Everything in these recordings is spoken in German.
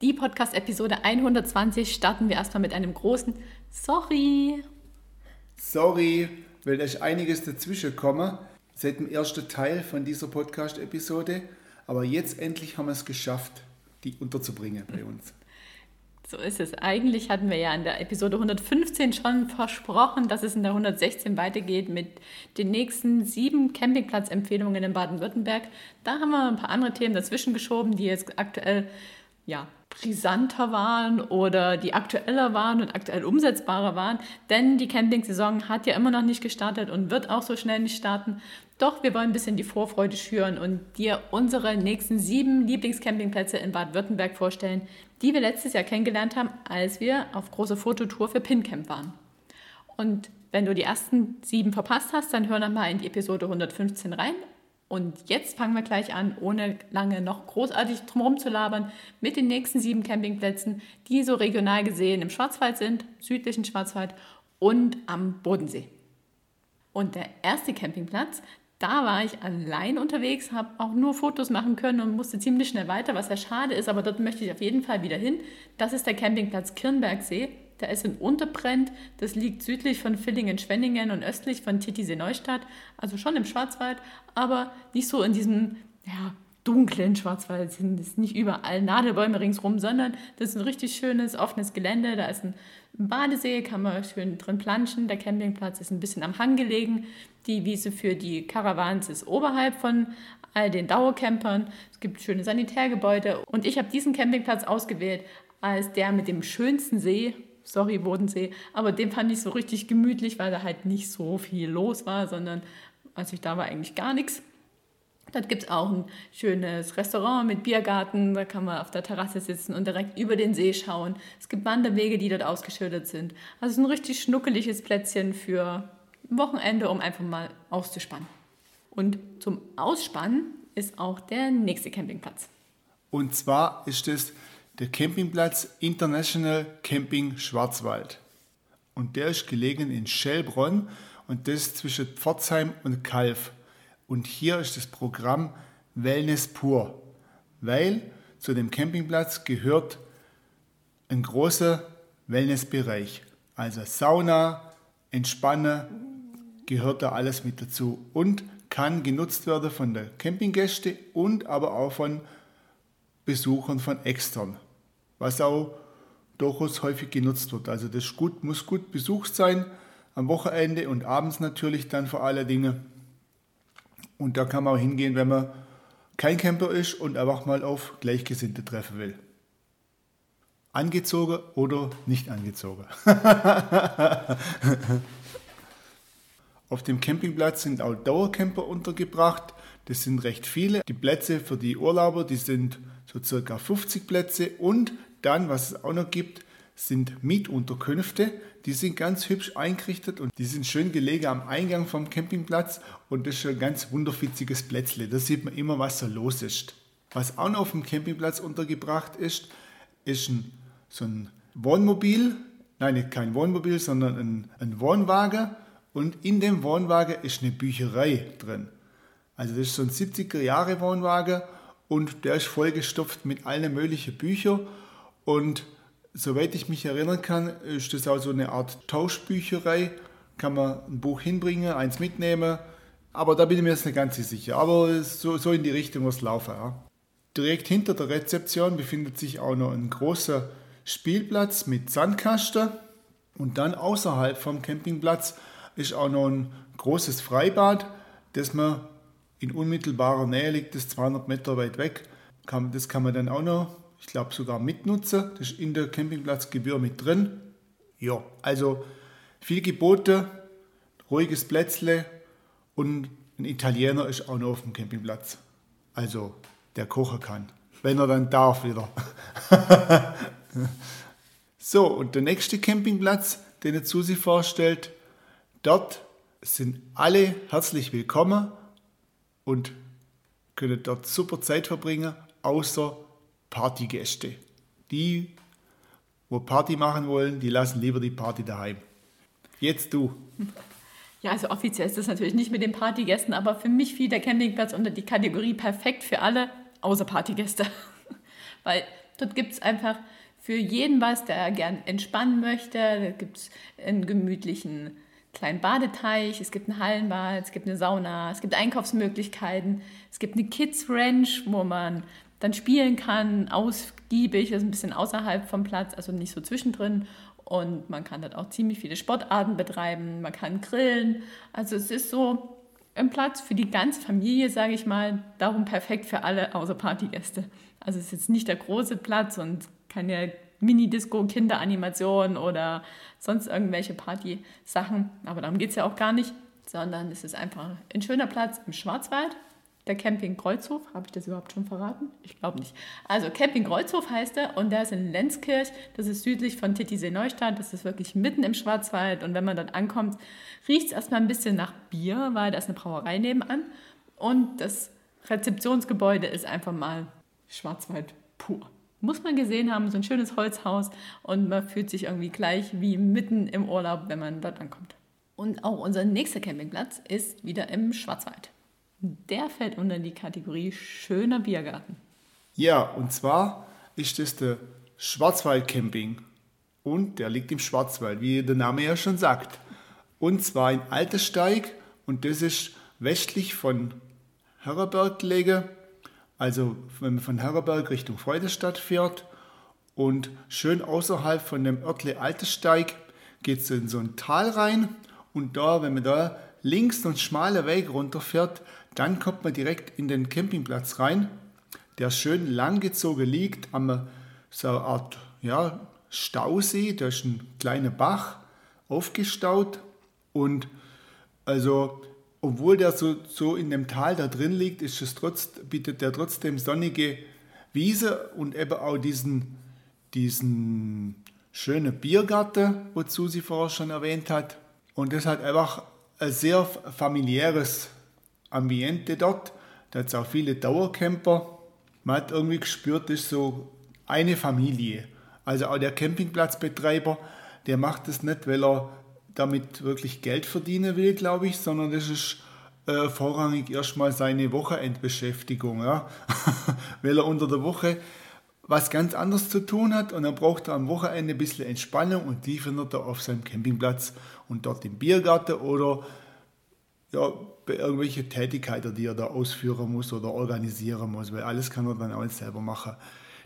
Die Podcast-Episode 120 starten wir erstmal mit einem großen Sorry. Sorry, weil ist einiges dazwischen gekommen seit dem ersten Teil von dieser Podcast-Episode. Aber jetzt endlich haben wir es geschafft, die unterzubringen bei uns. So ist es. Eigentlich hatten wir ja in der Episode 115 schon versprochen, dass es in der 116 weitergeht mit den nächsten sieben Campingplatzempfehlungen in Baden-Württemberg. Da haben wir ein paar andere Themen dazwischen geschoben, die jetzt aktuell ja, brisanter waren oder die aktueller waren und aktuell umsetzbarer waren. Denn die Campingsaison hat ja immer noch nicht gestartet und wird auch so schnell nicht starten. Doch wir wollen ein bisschen die Vorfreude schüren und dir unsere nächsten sieben Lieblingscampingplätze in Baden-Württemberg vorstellen, die wir letztes Jahr kennengelernt haben, als wir auf große Fototour für PinCamp waren. Und wenn du die ersten sieben verpasst hast, dann hör nochmal in die Episode 115 rein. Und jetzt fangen wir gleich an, ohne lange noch großartig drumherum zu labern, mit den nächsten sieben Campingplätzen, die so regional gesehen im Schwarzwald sind, südlichen Schwarzwald und am Bodensee. Und der erste Campingplatz, da war ich allein unterwegs, habe auch nur Fotos machen können und musste ziemlich schnell weiter, was ja schade ist, aber dort möchte ich auf jeden Fall wieder hin. Das ist der Campingplatz Kirnbergsee. Der ist in Unterbrennt, das liegt südlich von Villingen-Schwenningen und östlich von Titisee-Neustadt, also schon im Schwarzwald, aber nicht so in diesem ja, dunklen Schwarzwald sind es nicht überall Nadelbäume ringsrum, sondern das ist ein richtig schönes, offenes Gelände. Da ist ein Badesee, kann man schön drin planschen. Der Campingplatz ist ein bisschen am Hang gelegen. Die Wiese für die Caravans ist oberhalb von all den Dauercampern. Es gibt schöne Sanitärgebäude. Und ich habe diesen Campingplatz ausgewählt als der mit dem schönsten See. Sorry, Bodensee. Aber den fand ich so richtig gemütlich, weil da halt nicht so viel los war, sondern als ich da war eigentlich gar nichts. Dort gibt es auch ein schönes Restaurant mit Biergarten, da kann man auf der Terrasse sitzen und direkt über den See schauen. Es gibt Wanderwege, die dort ausgeschildert sind. Also ein richtig schnuckeliges Plätzchen für Wochenende, um einfach mal auszuspannen. Und zum Ausspannen ist auch der nächste Campingplatz. Und zwar ist es der Campingplatz International Camping Schwarzwald. Und der ist gelegen in Schellbronn und das zwischen Pforzheim und Kalf. Und hier ist das Programm Wellness pur, weil zu dem Campingplatz gehört ein großer Wellnessbereich. Also Sauna, Entspannen, gehört da alles mit dazu und kann genutzt werden von den Campinggästen und aber auch von Besuchern von extern, was auch durchaus häufig genutzt wird. Also das gut, muss gut besucht sein, am Wochenende und abends natürlich dann vor allen Dingen. Und da kann man auch hingehen, wenn man kein Camper ist und einfach mal auf Gleichgesinnte treffen will. Angezogen oder nicht angezogen. auf dem Campingplatz sind auch Dauercamper untergebracht. Das sind recht viele. Die Plätze für die Urlauber, die sind so circa 50 Plätze. Und dann, was es auch noch gibt, sind Mietunterkünfte. Die sind ganz hübsch eingerichtet und die sind schön gelegen am Eingang vom Campingplatz und das ist ein ganz wunderfitziges Plätzle. Da sieht man immer, was so los ist. Was auch noch auf dem Campingplatz untergebracht ist, ist ein, so ein Wohnmobil, nein, kein Wohnmobil, sondern ein, ein Wohnwagen und in dem Wohnwagen ist eine Bücherei drin. Also das ist so ein 70er Jahre Wohnwagen und der ist vollgestopft mit allen möglichen Büchern und soweit ich mich erinnern kann, ist das auch so eine Art Tauschbücherei. Kann man ein Buch hinbringen, eins mitnehmen. Aber da bin ich mir jetzt nicht ganz sicher. Aber so, so in die Richtung muss laufen. Ja. Direkt hinter der Rezeption befindet sich auch noch ein großer Spielplatz mit Sandkasten. Und dann außerhalb vom Campingplatz ist auch noch ein großes Freibad, das man in unmittelbarer Nähe liegt, das 200 Meter weit weg. Das kann man dann auch noch ich glaube sogar mitnutzen. Das ist in der Campingplatzgebühr mit drin. Ja, also viel Gebote, ruhiges Plätzle und ein Italiener ist auch noch auf dem Campingplatz. Also der kochen kann, wenn er dann darf wieder. so, und der nächste Campingplatz, den er zu sich vorstellt. Dort sind alle herzlich willkommen und können dort super Zeit verbringen, außer Partygäste. Die, wo Party machen wollen, die lassen lieber die Party daheim. Jetzt du. Ja, also offiziell ist das natürlich nicht mit den Partygästen, aber für mich fiel der Campingplatz unter die Kategorie perfekt für alle, außer Partygäste. Weil dort gibt es einfach für jeden was, der gern entspannen möchte. Da gibt es einen gemütlichen kleinen Badeteich, es gibt ein Hallenbad, es gibt eine Sauna, es gibt Einkaufsmöglichkeiten, es gibt eine Kids Ranch, wo man dann spielen kann, ausgiebig, ist ein bisschen außerhalb vom Platz, also nicht so zwischendrin. Und man kann dort auch ziemlich viele Sportarten betreiben, man kann grillen. Also es ist so ein Platz für die ganze Familie, sage ich mal, darum perfekt für alle außer Partygäste. Also es ist jetzt nicht der große Platz und keine Mini-Disco, Kinderanimation oder sonst irgendwelche Party-Sachen. Aber darum geht es ja auch gar nicht, sondern es ist einfach ein schöner Platz im Schwarzwald. Der Camping Kreuzhof, habe ich das überhaupt schon verraten? Ich glaube nicht. Also Camping Kreuzhof heißt er und der ist in Lenzkirch, das ist südlich von Titisee Neustadt, das ist wirklich mitten im Schwarzwald und wenn man dort ankommt, riecht es erstmal ein bisschen nach Bier, weil da ist eine Brauerei nebenan und das Rezeptionsgebäude ist einfach mal Schwarzwald pur muss man gesehen haben, so ein schönes Holzhaus und man fühlt sich irgendwie gleich wie mitten im Urlaub, wenn man dort ankommt. Und auch unser nächster Campingplatz ist wieder im Schwarzwald. Der fällt unter die Kategorie schöner Biergarten. Ja, und zwar ist das der Schwarzwald-Camping. Und der liegt im Schwarzwald, wie der Name ja schon sagt. Und zwar in Altersteig und das ist westlich von Herreberg gelegen also wenn man von Herberg Richtung Freudestadt fährt und schön außerhalb von dem Örtle Altesteig geht es in so ein Tal rein und da, wenn man da links einen schmalen Weg runterfährt, dann kommt man direkt in den Campingplatz rein, der schön langgezogen liegt am so eine Art ja, Stausee, da ist ein kleiner Bach aufgestaut und also obwohl der so, so in dem Tal da drin liegt, ist es trotz, bietet der trotzdem sonnige Wiese und eben auch diesen, diesen schönen Biergarten, wozu sie vorher schon erwähnt hat. Und das hat einfach ein sehr familiäres Ambiente dort. Da hat es auch viele Dauercamper. Man hat irgendwie gespürt, das ist so eine Familie. Also auch der Campingplatzbetreiber, der macht das nicht, weil er damit wirklich Geld verdienen will, glaube ich, sondern das ist äh, vorrangig erstmal seine Wochenendbeschäftigung, ja? weil er unter der Woche was ganz anderes zu tun hat und dann braucht er am Wochenende ein bisschen Entspannung und die findet er auf seinem Campingplatz und dort im Biergarten oder ja, bei irgendwelchen Tätigkeiten, die er da ausführen muss oder organisieren muss, weil alles kann er dann auch selber machen.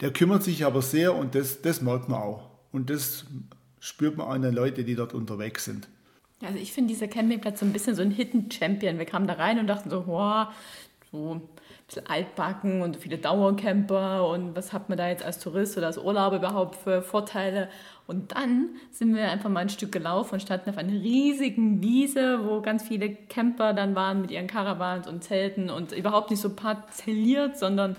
Der kümmert sich aber sehr und das, das merkt man auch. Und das spürt man an den Leuten, die dort unterwegs sind. Also ich finde dieser Campingplatz so ein bisschen so ein Hidden Champion. Wir kamen da rein und dachten so, wow, so bisschen altbacken und viele Dauercamper und was hat man da jetzt als Tourist oder als Urlauber überhaupt für Vorteile? Und dann sind wir einfach mal ein Stück gelaufen und standen auf einer riesigen Wiese, wo ganz viele Camper dann waren mit ihren Caravans und Zelten und überhaupt nicht so parzelliert, sondern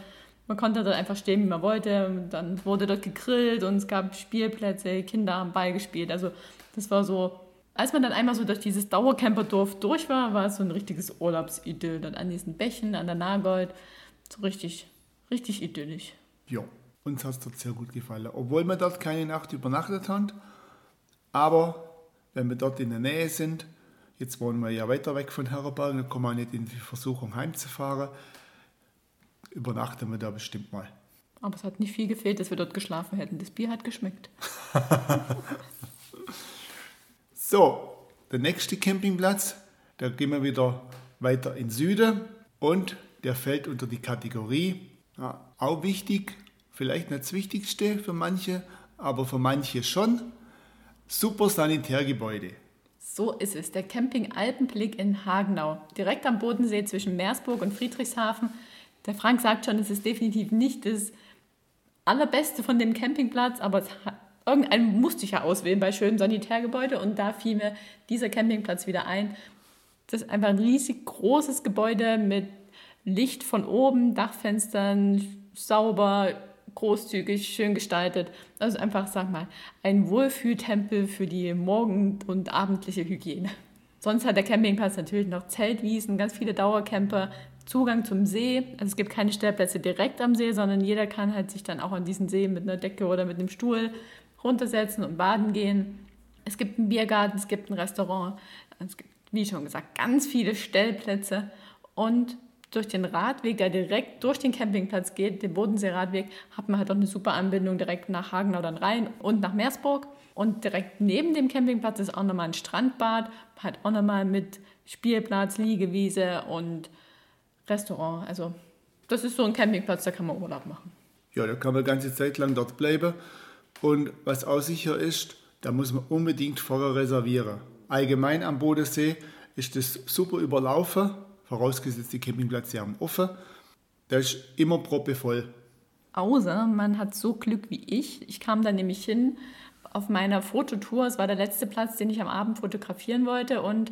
man konnte dort einfach stehen, wie man wollte. Dann wurde dort gegrillt und es gab Spielplätze, Kinder haben Ball gespielt. Also das war so, als man dann einmal so durch dieses Dauercamperdorf durch war, war es so ein richtiges Urlaubsidyll. Dort an diesen Bächen, an der Nagold. So richtig, richtig idyllisch. Ja, uns hat es dort sehr gut gefallen. Obwohl wir dort keine Nacht übernachtet haben. Aber wenn wir dort in der Nähe sind, jetzt wohnen wir ja weiter weg von Herberg, dann kommen wir nicht in die Versuchung heimzufahren übernachten wir da bestimmt mal. Aber es hat nicht viel gefehlt, dass wir dort geschlafen hätten. Das Bier hat geschmeckt. so, der nächste Campingplatz, da gehen wir wieder weiter in Süden und der fällt unter die Kategorie, ja, auch wichtig, vielleicht nicht das Wichtigste für manche, aber für manche schon, super Sanitärgebäude. So ist es, der Camping Alpenblick in Hagenau, direkt am Bodensee zwischen Meersburg und Friedrichshafen der Frank sagt schon, es ist definitiv nicht das allerbeste von dem Campingplatz, aber hat, irgendeinen musste ich ja auswählen bei schönen Sanitärgebäude und da fiel mir dieser Campingplatz wieder ein. Das ist einfach ein riesig großes Gebäude mit Licht von oben, Dachfenstern, sauber, großzügig, schön gestaltet. Also einfach, sag mal, ein Wohlfühltempel für die morgen- und abendliche Hygiene. Sonst hat der Campingplatz natürlich noch Zeltwiesen, ganz viele Dauercamper, Zugang zum See. Also es gibt keine Stellplätze direkt am See, sondern jeder kann halt sich dann auch an diesen See mit einer Decke oder mit einem Stuhl runtersetzen und baden gehen. Es gibt einen Biergarten, es gibt ein Restaurant, es gibt, wie schon gesagt, ganz viele Stellplätze und durch den Radweg, der direkt durch den Campingplatz geht, den Bodenseeradweg, hat man halt auch eine super Anbindung direkt nach Hagenau dann rein und nach Meersburg. Und direkt neben dem Campingplatz ist auch nochmal ein Strandbad, halt auch nochmal mit Spielplatz, Liegewiese und Restaurant. Also das ist so ein Campingplatz, da kann man Urlaub machen. Ja, da kann man ganze Zeit lang dort bleiben. Und was auch sicher ist, da muss man unbedingt vorher reservieren. Allgemein am Bodensee ist das super überlaufen vorausgesetzt die Campingplätze haben offen. Da ist immer proppevoll. Außer man hat so Glück wie ich. Ich kam da nämlich hin auf meiner Fototour. Es war der letzte Platz, den ich am Abend fotografieren wollte und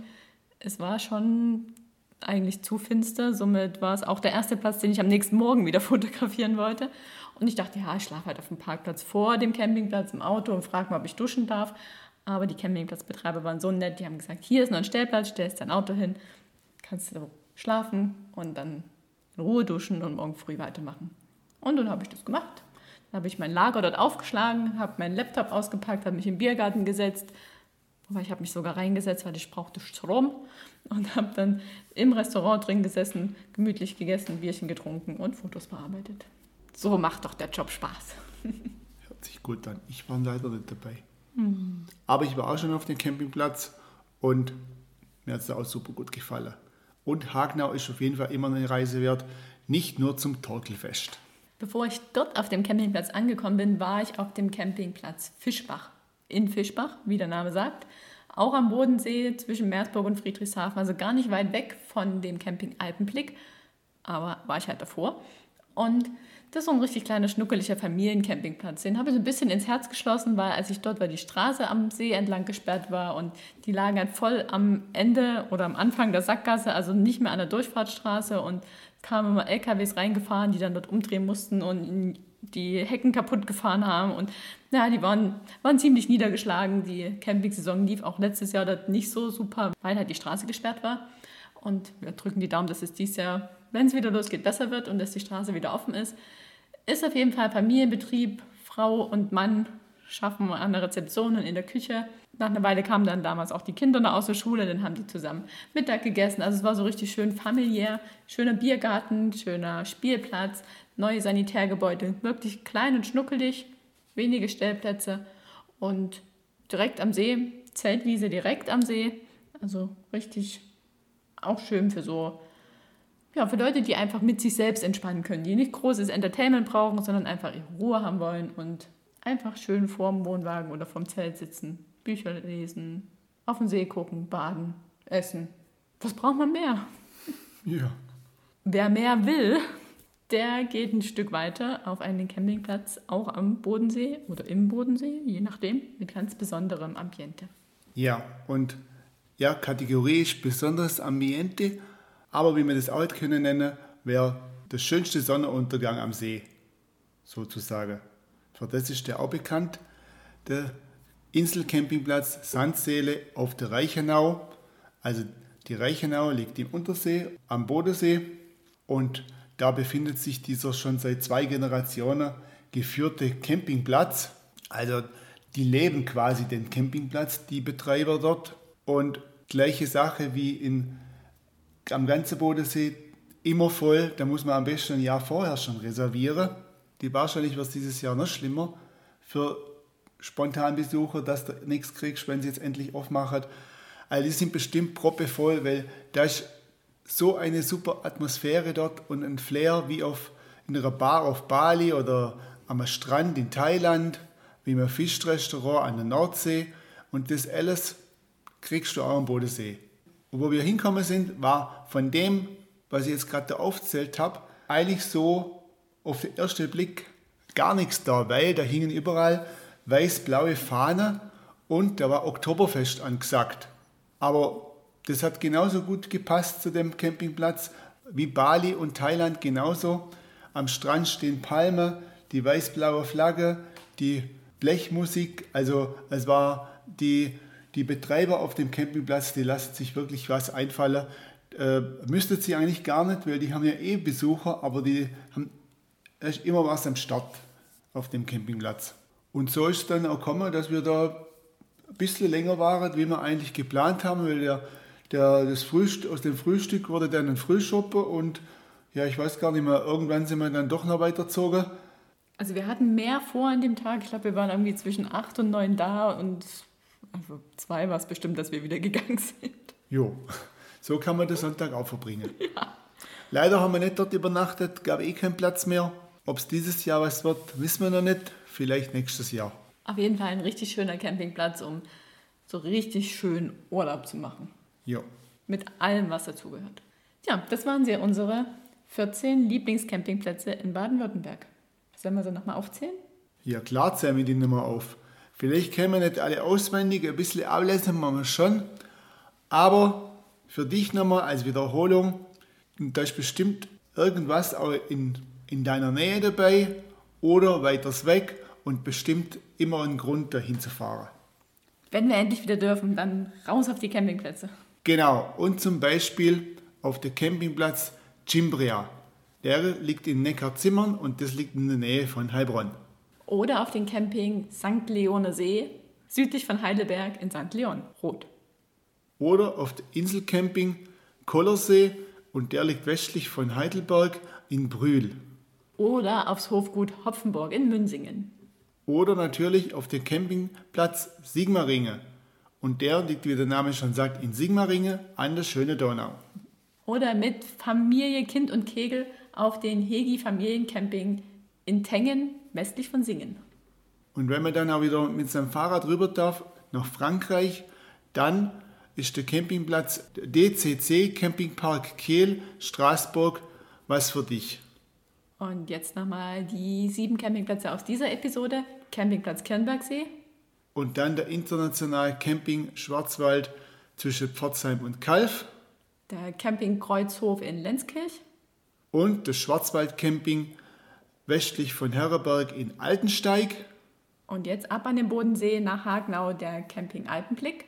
es war schon eigentlich zu finster. Somit war es auch der erste Platz, den ich am nächsten Morgen wieder fotografieren wollte. Und ich dachte, ja, ich schlafe halt auf dem Parkplatz vor dem Campingplatz im Auto und frage mal, ob ich duschen darf. Aber die Campingplatzbetreiber waren so nett, die haben gesagt, hier ist noch ein Stellplatz, stellst dein Auto hin, kannst du schlafen und dann in Ruhe duschen und morgen früh weitermachen. Und dann habe ich das gemacht. Dann habe ich mein Lager dort aufgeschlagen, habe meinen Laptop ausgepackt, habe mich im Biergarten gesetzt. Wobei ich habe mich sogar reingesetzt, weil ich brauchte Strom. Und habe dann im Restaurant drin gesessen, gemütlich gegessen, Bierchen getrunken und Fotos bearbeitet. So macht doch der Job Spaß. Hört sich gut an. Ich war leider nicht dabei. Mhm. Aber ich war auch schon auf dem Campingplatz und mir hat es auch super gut gefallen. Und Hagnau ist auf jeden Fall immer eine Reise wert, nicht nur zum Torkelfest. Bevor ich dort auf dem Campingplatz angekommen bin, war ich auf dem Campingplatz Fischbach. In Fischbach, wie der Name sagt. Auch am Bodensee zwischen Meersburg und Friedrichshafen, also gar nicht weit weg von dem Camping Alpenblick. Aber war ich halt davor. Und das ist so ein richtig kleiner, schnuckeliger Familiencampingplatz. Den habe ich so ein bisschen ins Herz geschlossen, weil als ich dort war, die Straße am See entlang gesperrt war und die lagen halt voll am Ende oder am Anfang der Sackgasse, also nicht mehr an der Durchfahrtsstraße und kamen immer LKWs reingefahren, die dann dort umdrehen mussten und die Hecken kaputt gefahren haben und ja, die waren, waren ziemlich niedergeschlagen. Die Campingsaison lief auch letztes Jahr dort nicht so super, weil halt die Straße gesperrt war. Und wir drücken die Daumen, dass es dieses Jahr, wenn es wieder losgeht, besser wird und dass die Straße wieder offen ist. Ist auf jeden Fall Familienbetrieb. Frau und Mann schaffen an der Rezeption und in der Küche. Nach einer Weile kamen dann damals auch die Kinder noch aus der Schule, dann haben die zusammen Mittag gegessen. Also es war so richtig schön familiär, schöner Biergarten, schöner Spielplatz, neue Sanitärgebäude, wirklich klein und schnuckelig, wenige Stellplätze und direkt am See, Zeltwiese direkt am See. Also richtig auch schön für so ja, für Leute, die einfach mit sich selbst entspannen können, die nicht großes Entertainment brauchen, sondern einfach ihre Ruhe haben wollen und einfach schön vorm Wohnwagen oder vorm Zelt sitzen, Bücher lesen, auf den See gucken, baden, essen. Was braucht man mehr? Ja. Wer mehr will, der geht ein Stück weiter auf einen Campingplatz, auch am Bodensee oder im Bodensee, je nachdem, mit ganz besonderem Ambiente. Ja, und ja, kategorisch besonderes Ambiente aber wie wir das auch können nennen, wäre der schönste Sonnenuntergang am See, sozusagen. Für das ist der auch bekannt, der Inselcampingplatz Sandseele auf der Reichenau. Also die Reichenau liegt im Untersee, am Bodensee und da befindet sich dieser schon seit zwei Generationen geführte Campingplatz. Also die leben quasi den Campingplatz, die Betreiber dort. Und gleiche Sache wie in am ganzen Bodensee immer voll. Da muss man am besten ein Jahr vorher schon reservieren. Die wahrscheinlich wird es dieses Jahr noch schlimmer für Spontanbesucher, dass du nichts kriegst, wenn sie jetzt endlich aufmachen. Also die sind bestimmt proppevoll, weil da ist so eine super Atmosphäre dort und ein Flair wie auf, in einer Bar auf Bali oder am Strand in Thailand, wie im Fischrestaurant an der Nordsee. Und das alles kriegst du auch am Bodensee. Und wo wir hinkommen sind, war von dem, was ich jetzt gerade aufgezählt habe, eigentlich so auf den ersten Blick gar nichts da, weil da hingen überall weiß-blaue Fahnen und da war Oktoberfest angesagt. Aber das hat genauso gut gepasst zu dem Campingplatz wie Bali und Thailand genauso. Am Strand stehen Palmen, die weiß-blaue Flagge, die Blechmusik. Also es war die, die Betreiber auf dem Campingplatz, die lassen sich wirklich was einfallen. Äh, müsste sie eigentlich gar nicht, weil die haben ja eh Besucher, aber die haben immer was am Start auf dem Campingplatz. Und so ist es dann auch gekommen, dass wir da ein bisschen länger waren, wie wir eigentlich geplant haben, weil der, der, das Frühstück, aus dem Frühstück wurde dann ein Frühschoppen und ja, ich weiß gar nicht mehr, irgendwann sind wir dann doch noch weitergezogen. Also wir hatten mehr vor an dem Tag. Ich glaube, wir waren irgendwie zwischen acht und neun da und also zwei war es bestimmt, dass wir wieder gegangen sind. Jo, so kann man den Sonntag auch verbringen. Ja. Leider haben wir nicht dort übernachtet, gab eh keinen Platz mehr. Ob es dieses Jahr was wird, wissen wir noch nicht. Vielleicht nächstes Jahr. Auf jeden Fall ein richtig schöner Campingplatz, um so richtig schön Urlaub zu machen. Ja. Mit allem, was dazugehört. Ja, das waren sie, unsere 14 Lieblingscampingplätze in Baden-Württemberg. Sollen wir sie nochmal aufzählen? Ja, klar zählen wir die nochmal auf. Vielleicht kennen wir nicht alle auswendig, ein bisschen ablesen machen wir schon. Aber für dich nochmal als Wiederholung, da ist bestimmt irgendwas auch in, in deiner Nähe dabei oder weiters weg und bestimmt immer ein Grund, dahin zu fahren. Wenn wir endlich wieder dürfen, dann raus auf die Campingplätze. Genau, und zum Beispiel auf der Campingplatz Cimbria. Der liegt in Neckarzimmern und das liegt in der Nähe von Heilbronn. Oder auf dem Camping St. Leone See, südlich von Heidelberg in St. Leon, Rot. Oder auf dem Inselcamping Kollersee und der liegt westlich von Heidelberg in Brühl. Oder aufs Hofgut Hopfenburg in Münsingen. Oder natürlich auf dem Campingplatz Sigmaringe. Und der liegt, wie der Name schon sagt, in Sigmaringe an der schönen Donau oder mit Familie, Kind und Kegel auf den Hegi Familiencamping in Tengen, westlich von Singen. Und wenn man dann auch wieder mit seinem Fahrrad rüber darf nach Frankreich, dann ist der Campingplatz DCC Campingpark Kehl, Straßburg, was für dich. Und jetzt nochmal die sieben Campingplätze aus dieser Episode. Campingplatz Kernbergsee. Und dann der internationale Camping Schwarzwald zwischen Pforzheim und Kalf der Camping Kreuzhof in Lenzkirch und das Schwarzwaldcamping westlich von Herreberg in Altensteig. Und jetzt ab an den Bodensee nach Hagenau der Camping Alpenblick.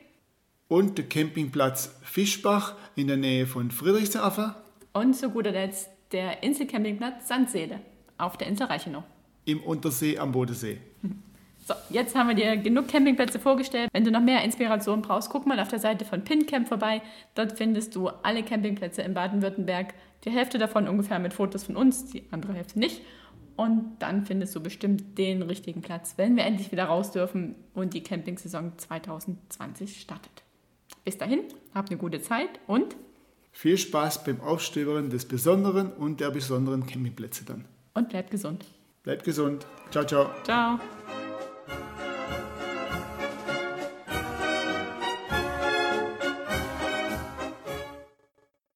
Und der Campingplatz Fischbach in der Nähe von Friedrichshafen. Und zu guter Letzt der Inselcampingplatz Sandseele auf der Insel Reichenau. Im Untersee am Bodensee. So, jetzt haben wir dir genug Campingplätze vorgestellt. Wenn du noch mehr Inspiration brauchst, guck mal auf der Seite von PinCamp vorbei. Dort findest du alle Campingplätze in Baden-Württemberg. Die Hälfte davon ungefähr mit Fotos von uns, die andere Hälfte nicht. Und dann findest du bestimmt den richtigen Platz, wenn wir endlich wieder raus dürfen und die Campingsaison 2020 startet. Bis dahin, habt eine gute Zeit und viel Spaß beim Aufstöbern des besonderen und der besonderen Campingplätze dann. Und bleibt gesund. Bleibt gesund. Ciao, ciao. Ciao.